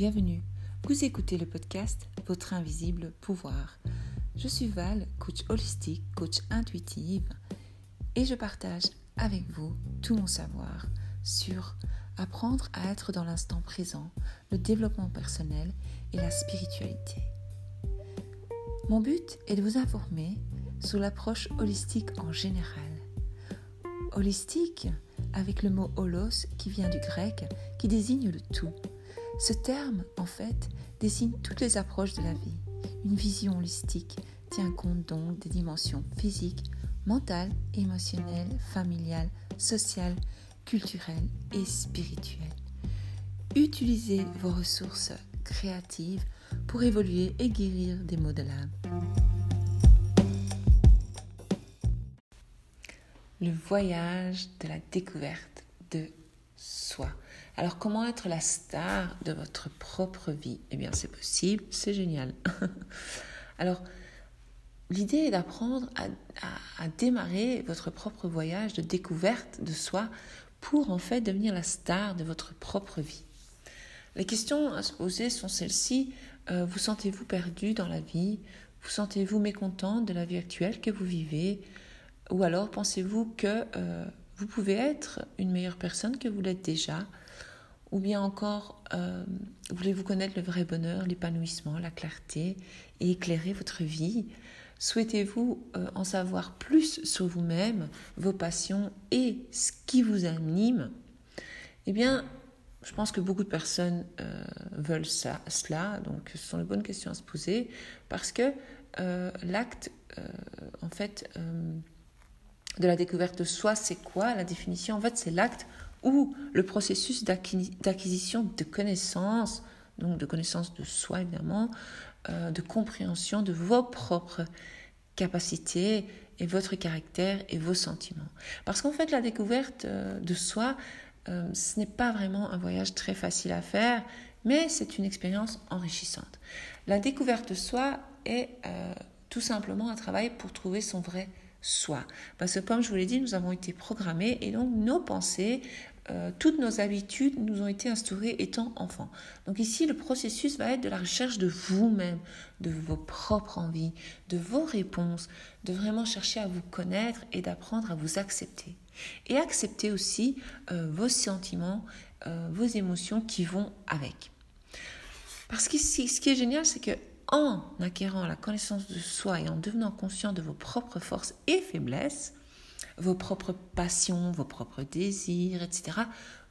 bienvenue. Vous écoutez le podcast Votre invisible pouvoir. Je suis Val, coach holistique, coach intuitive, et je partage avec vous tout mon savoir sur apprendre à être dans l'instant présent, le développement personnel et la spiritualité. Mon but est de vous informer sur l'approche holistique en général. Holistique avec le mot holos qui vient du grec qui désigne le tout. Ce terme, en fait, désigne toutes les approches de la vie. Une vision holistique tient compte donc des dimensions physiques, mentales, émotionnelles, familiales, sociales, culturelles et spirituelles. Utilisez vos ressources créatives pour évoluer et guérir des maux de l'âme. Le voyage de la découverte de soi. Alors comment être la star de votre propre vie? Eh bien c'est possible, c'est génial. Alors l'idée est d'apprendre à, démarrer votre propre voyage de découverte de soi pour en fait devenir la star de votre propre vie. Les questions à se poser sont celles-ci. Euh, vous sentez-vous perdu dans la vie? Vous sentez-vous mécontent de la vie actuelle que vous vivez? Ou alors pensez-vous que euh, vous pouvez être une meilleure personne que vous l'êtes déjà? Ou bien encore, euh, voulez-vous connaître le vrai bonheur, l'épanouissement, la clarté et éclairer votre vie? Souhaitez-vous en savoir plus sur vous-même, vos passions et ce qui vous anime? Eh bien, je pense que beaucoup de personnes euh, veulent ça, cela, donc ce sont de bonnes questions à se poser, parce que euh, l'acte, euh, en fait, de la découverte de soi, c'est quoi La définition, en fait, c'est l'acte ou le processus d'acquisition de connaissances, donc de connaissance de soi évidemment, de compréhension de vos propres capacités et votre caractère et vos sentiments. Parce qu'en fait, la découverte de soi, euh, ce n'est pas vraiment un voyage très facile à faire, mais c'est une expérience enrichissante. La découverte de soi est euh, tout simplement un travail pour trouver son vrai soi. Parce que comme je vous l'ai dit, nous avons été programmés et donc nos pensées, euh, toutes nos habitudes nous ont été instaurées étant enfants. Donc ici, le processus va être de la recherche de vous-même, de vos propres envies, de vos réponses, de vraiment chercher à vous connaître et d'apprendre à vous accepter. Et accepter aussi euh, vos sentiments, euh, vos émotions qui vont avec. Parce que ce qui est génial, c'est que en acquérant la connaissance de soi et en devenant conscient de vos propres forces et faiblesses, vos propres passions, vos propres désirs, etc.,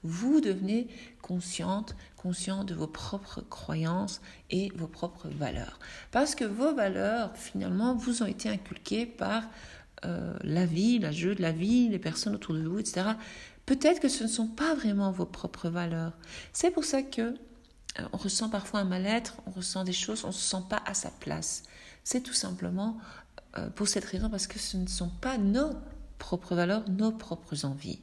vous devenez consciente, conscient de vos propres croyances et vos propres valeurs. Parce que vos valeurs, finalement, vous ont été inculquées par euh, la vie, la jeu de la vie, les personnes autour de vous, etc., peut-être que ce ne sont pas vraiment vos propres valeurs. C'est pour ça que euh, on ressent parfois un mal-être, on ressent des choses, on ne se sent pas à sa place. C'est tout simplement euh, pour cette raison parce que ce ne sont pas nos propres valeurs, nos propres envies.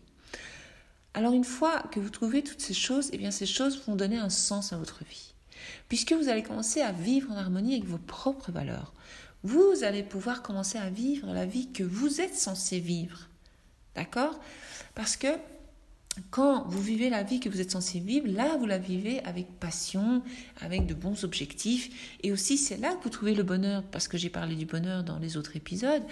Alors une fois que vous trouvez toutes ces choses, eh bien ces choses vont donner un sens à votre vie. Puisque vous allez commencer à vivre en harmonie avec vos propres valeurs vous allez pouvoir commencer à vivre la vie que vous êtes censé vivre. D'accord? Parce que quand vous vivez la vie que vous êtes censé vivre, là, vous la vivez avec passion, avec de bons objectifs. Et aussi, c'est là que vous trouvez le bonheur, parce que j'ai parlé du bonheur dans les autres épisodes.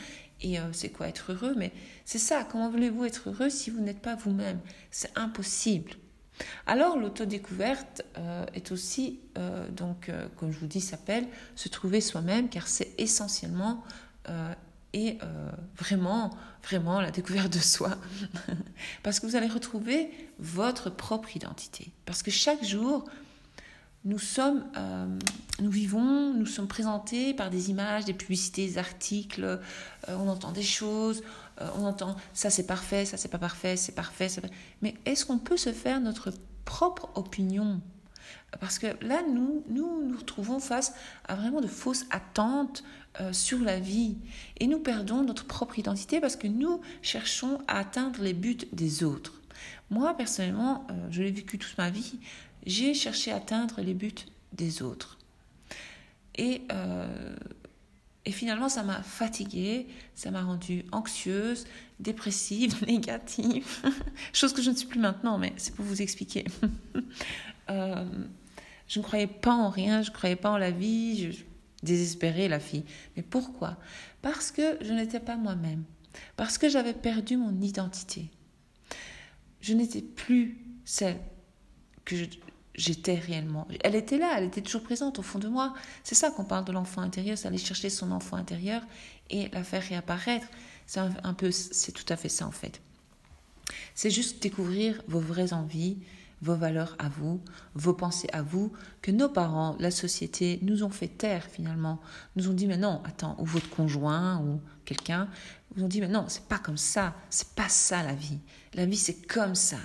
Et euh, c'est quoi être heureux? Mais c'est ça, comment voulez-vous être heureux si vous n'êtes pas vous-même? C'est impossible. Alors l'autodécouverte euh, est aussi, euh, donc, comme je vous dis, s'appelle se trouver soi-même, car c'est essentiellement et vraiment, vraiment la découverte de soi. Parce que vous allez retrouver votre propre identité. Parce que chaque jour, nous sommes, nous vivons, nous sommes présentés par des images, des publicités, des articles, on entend des choses, euh, on entend ça c'est parfait, ça c'est pas parfait, c'est parfait, mais est-ce qu'on peut se faire notre propre opinion? Parce que là, nous, nous nous retrouvons face à vraiment de fausses attentes euh, sur la vie. Et nous perdons notre propre identité parce que nous cherchons à atteindre les buts des autres. Moi, personnellement, euh, je l'ai vécu toute ma vie, j'ai cherché à atteindre les buts des autres. Et et finalement, ça m'a fatiguée, ça m'a rendue anxieuse, dépressive, négative. Chose que je ne suis plus maintenant, mais c'est pour vous expliquer. Je ne croyais pas en rien, je ne croyais pas en la vie, je désespérais la fille. Mais pourquoi? Parce que je n'étais pas moi-même, parce que j'avais perdu mon identité. Je n'étais plus celle que j'étais réellement. Elle était là, elle était toujours présente au fond de moi. C'est ça qu'on parle de l'enfant intérieur, c'est aller chercher son enfant intérieur et la faire réapparaître. C'est un, peu, c'est tout à fait ça en fait. C'est juste découvrir vos vraies envies, vos valeurs à vous, vos pensées à vous, que nos parents, la société nous ont fait taire finalement. Nous ont dit mais non, attends, ou votre conjoint ou quelqu'un vous ont dit mais non, c'est pas comme ça, c'est pas ça la vie. La vie c'est comme ça.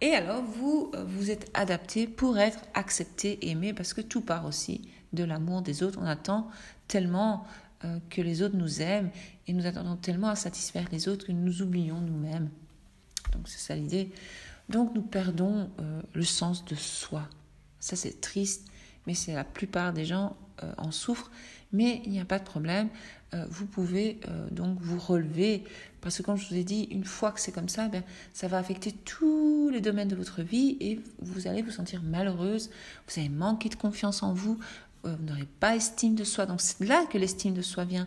Et alors vous euh, vous êtes adapté pour être accepté, aimé parce que tout part aussi de l'amour des autres. On attend tellement euh, que les autres nous aiment et nous attendons tellement à satisfaire les autres que nous oublions nous-mêmes. Donc c'est ça l'idée. Donc nous perdons euh, le sens de soi. Ça c'est triste, mais c'est la plupart des gens euh, en souffrent. Mais il n'y a pas de problème. Euh, vous pouvez donc vous relever parce que comme je vous ai dit, une fois que c'est comme ça, ben, ça va affecter tous les domaines de votre vie et vous allez vous sentir malheureuse. Vous allez manquer de confiance en vous vous n'aurez pas estime de soi. Donc c'est là que l'estime de soi vient.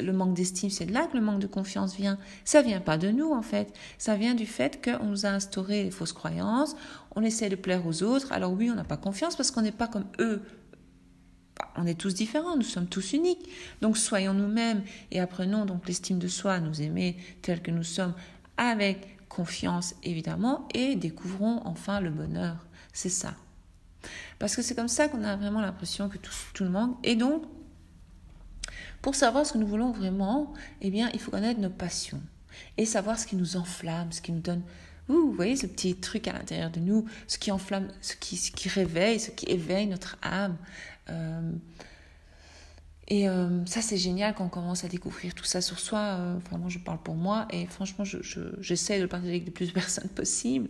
Le manque d'estime, c'est là que le manque de confiance vient. Ça vient pas de nous en fait. Ça vient du fait qu'on nous a instauré des fausses croyances. On essaie de plaire aux autres. Alors oui, on n'a pas confiance parce qu'on n'est pas comme eux. Bah, on est tous différents, nous sommes tous uniques. Donc soyons nous-mêmes et apprenons donc l'estime de soi, à nous aimer tels que nous sommes avec confiance évidemment et découvrons enfin le bonheur. C'est ça. Parce que c'est comme ça qu'on a vraiment l'impression que tout, le monde. Et donc, pour savoir ce que nous voulons vraiment, eh bien, il faut connaître nos passions et savoir ce qui nous enflamme, ce qui nous donne. vous voyez ce petit truc à l'intérieur de nous, ce qui enflamme, ce qui, réveille, ce qui éveille notre âme. Euh, et euh, ça, c'est génial quand on commence à découvrir tout ça sur soi. Euh, enfin, je parle pour moi et franchement, j'essaie je, de le partager avec le plus de personnes possible.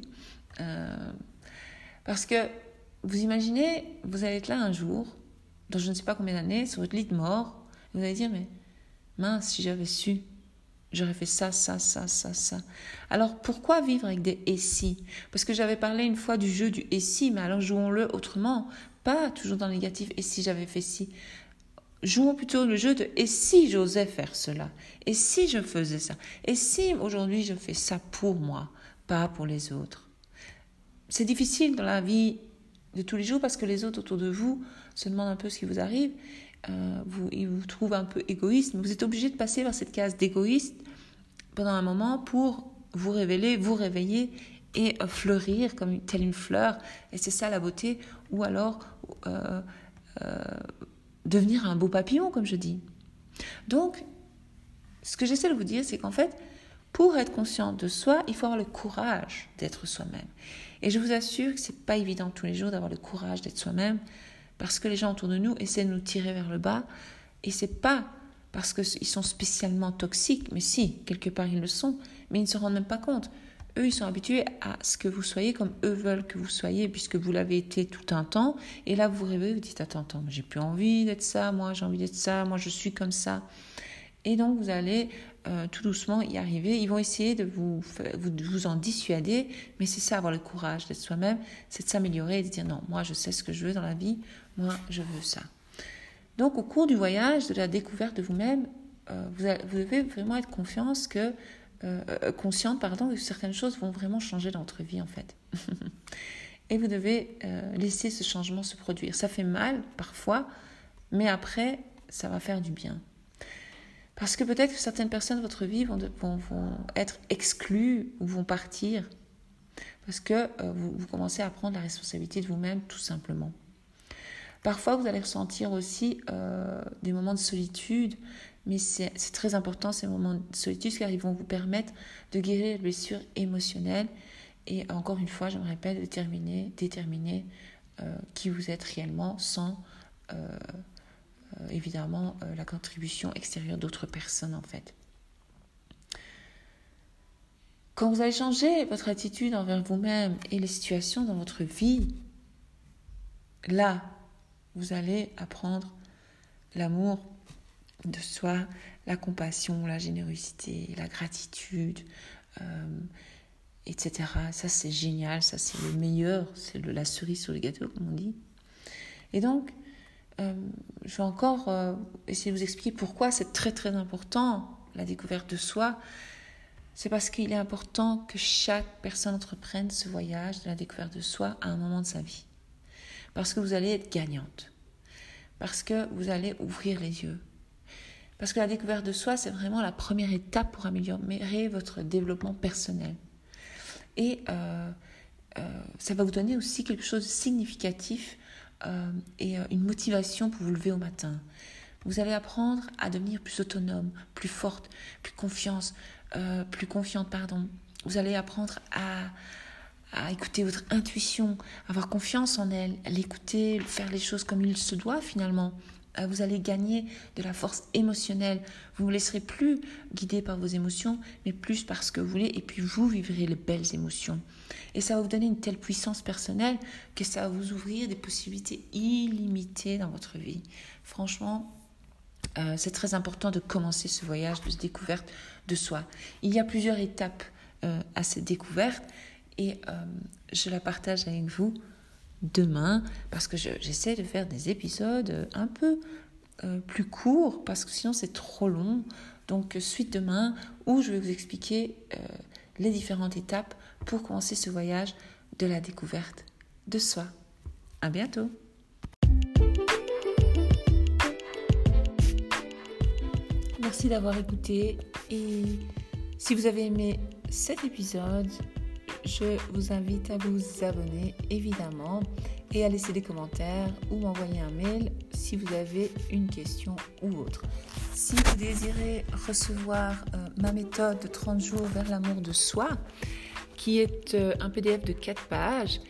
parce que vous imaginez, vous allez être là un jour, dans je ne sais pas combien d'années, sur votre lit de mort, et vous allez dire, mais mince, si j'avais su, j'aurais fait ça, ça, ça, ça, ça. Alors pourquoi vivre avec des et si? Parce que j'avais parlé une fois du jeu du et si, mais alors jouons-le autrement, pas toujours dans le négatif, et si j'avais fait ci. Jouons plutôt le jeu de et si j'osais faire cela? Et si je faisais ça? Et si aujourd'hui je fais ça pour moi, pas pour les autres? C'est difficile dans la vie de tous les jours parce que les autres autour de vous se demandent un peu ce qui vous arrive. Euh, vous, ils vous trouvent un peu égoïste, mais vous êtes obligé de passer par cette case d'égoïste pendant un moment pour vous révéler, vous réveiller et euh, fleurir comme telle une fleur. Et c'est ça la beauté. Ou alors euh, devenir un beau papillon, comme je dis. Donc, ce que j'essaie de vous dire, c'est qu'en fait, pour être conscient de soi, il faut avoir le courage d'être soi-même. Et je vous assure que c'est pas évident tous les jours d'avoir le courage d'être soi-même, parce que les gens autour de nous essaient de nous tirer vers le bas, et c'est pas parce qu'ils sont spécialement toxiques, mais si, quelque part ils le sont, mais ils ne se rendent même pas compte. Eux, ils sont habitués à ce que vous soyez comme eux veulent que vous soyez, puisque vous l'avez été tout un temps. Et là, vous réveillez, vous dites Attends, attends, j'ai plus envie d'être ça, moi j'ai envie d'être ça, moi je suis comme ça. Et donc, vous allez euh, tout doucement y arriver. Ils vont essayer de vous, vous en dissuader, mais c'est ça, avoir le courage d'être soi-même, c'est de s'améliorer et de dire non, moi je sais ce que je veux dans la vie, moi je veux ça. Donc au cours du voyage, de la découverte de vous-même, euh, vous, devez vraiment être confiance que, euh, consciente pardon, que certaines choses vont vraiment changer dans votre vie en fait. et vous devez laisser ce changement se produire. Ça fait mal parfois, mais après, ça va faire du bien. Parce que peut-être que certaines personnes de votre vie vont, être exclues ou vont partir. Parce que euh, vous, commencez à prendre la responsabilité de vous-même tout simplement. Parfois, vous allez ressentir aussi euh, des moments de solitude, mais c'est très important ces moments de solitude car ils vont vous permettre de guérir les blessures émotionnelles et encore une fois, je me répète, déterminer, déterminer euh, qui vous êtes réellement sans évidemment euh, la contribution extérieure d'autres personnes en fait. Quand vous allez changer votre attitude envers vous-même et les situations dans votre vie, là, vous allez apprendre l'amour de soi, la compassion, la générosité, la gratitude, euh, etc. Ça, c'est génial, ça, c'est le meilleur, c'est la cerise sur le gâteau, comme on dit. Et donc, euh, je vais encore euh, essayer de vous expliquer pourquoi c'est très très important la découverte de soi. C'est parce qu'il est important que chaque personne entreprenne ce voyage de la découverte de soi à un moment de sa vie. Parce que vous allez être gagnante. Parce que vous allez ouvrir les yeux. Parce que la découverte de soi, c'est vraiment la première étape pour améliorer votre développement personnel. Et euh, ça va vous donner aussi quelque chose de significatif euh, et euh, une motivation pour vous lever au matin. Vous allez apprendre à devenir plus autonome, plus forte, plus confiance, euh, plus confiante, pardon. Vous allez apprendre à, à écouter votre intuition, avoir confiance en elle, l'écouter, faire les choses comme il se doit finalement. Euh, vous allez gagner de la force émotionnelle. Vous ne vous laisserez plus guider par vos émotions, mais plus par ce que vous voulez, et puis vous vivrez les belles émotions. Et ça va vous donner une telle puissance personnelle que ça va vous ouvrir des possibilités illimitées dans votre vie. Franchement, euh, c'est très important de commencer ce voyage de découverte de soi. Il y a plusieurs étapes euh, à cette découverte, et je la partage avec vous demain, parce que j'essaie de faire des épisodes un peu euh, plus courts, parce que sinon c'est trop long. Donc suite demain, où je vais vous expliquer euh, les différentes étapes pour commencer ce voyage de la découverte de soi. À bientôt. Merci d'avoir écouté et si vous avez aimé cet épisode, je vous invite à vous abonner évidemment et à laisser des commentaires ou m'envoyer un mail si vous avez une question ou autre. Si vous désirez recevoir euh, ma méthode de 30 jours vers l'amour de soi, qui est euh, un PDF de 4 pages,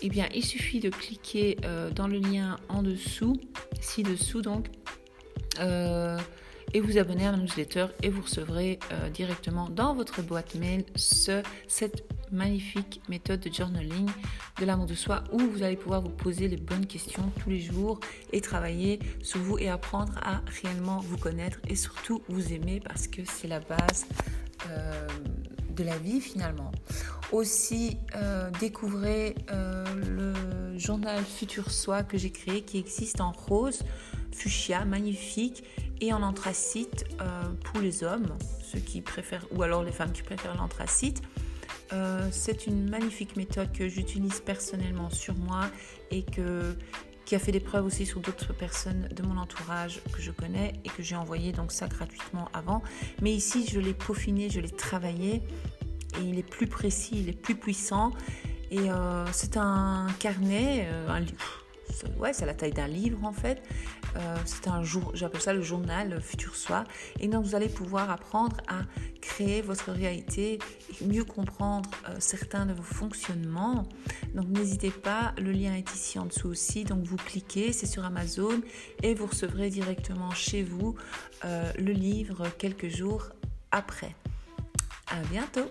eh bien, il suffit de cliquer euh, dans le lien en dessous, ci-dessous donc, et vous abonner à ma newsletter et vous recevrez directement dans votre boîte mail ce, cette magnifique méthode de journaling de l'amour de soi où vous allez pouvoir vous poser les bonnes questions tous les jours et travailler sur vous et apprendre à réellement vous connaître et surtout vous aimer parce que c'est la base euh, de la vie finalement. Aussi, euh, découvrez euh, le journal Futur Soi que j'ai créé qui existe en rose, fuchsia, magnifique et en anthracite pour les hommes, ceux qui préfèrent, ou alors les femmes qui préfèrent l'anthracite. Euh, c'est une magnifique méthode que j'utilise personnellement sur moi et que, qui a fait des preuves aussi sur d'autres personnes de mon entourage que je connais et que j'ai envoyé donc ça gratuitement avant. Mais ici, je l'ai peaufiné, je l'ai travaillé et il est plus précis, il est plus puissant. Et euh, c'est un carnet, euh, un livre ouais, c'est la taille d'un livre en fait. Euh, c'est un jour, j'appelle ça le journal Futur Soi. Et donc vous allez pouvoir apprendre à créer votre réalité mieux comprendre euh, certains de vos fonctionnements. Donc n'hésitez pas, le lien est ici en dessous aussi. Donc vous cliquez, c'est sur Amazon et vous recevrez directement chez vous euh, le livre quelques jours après. À bientôt.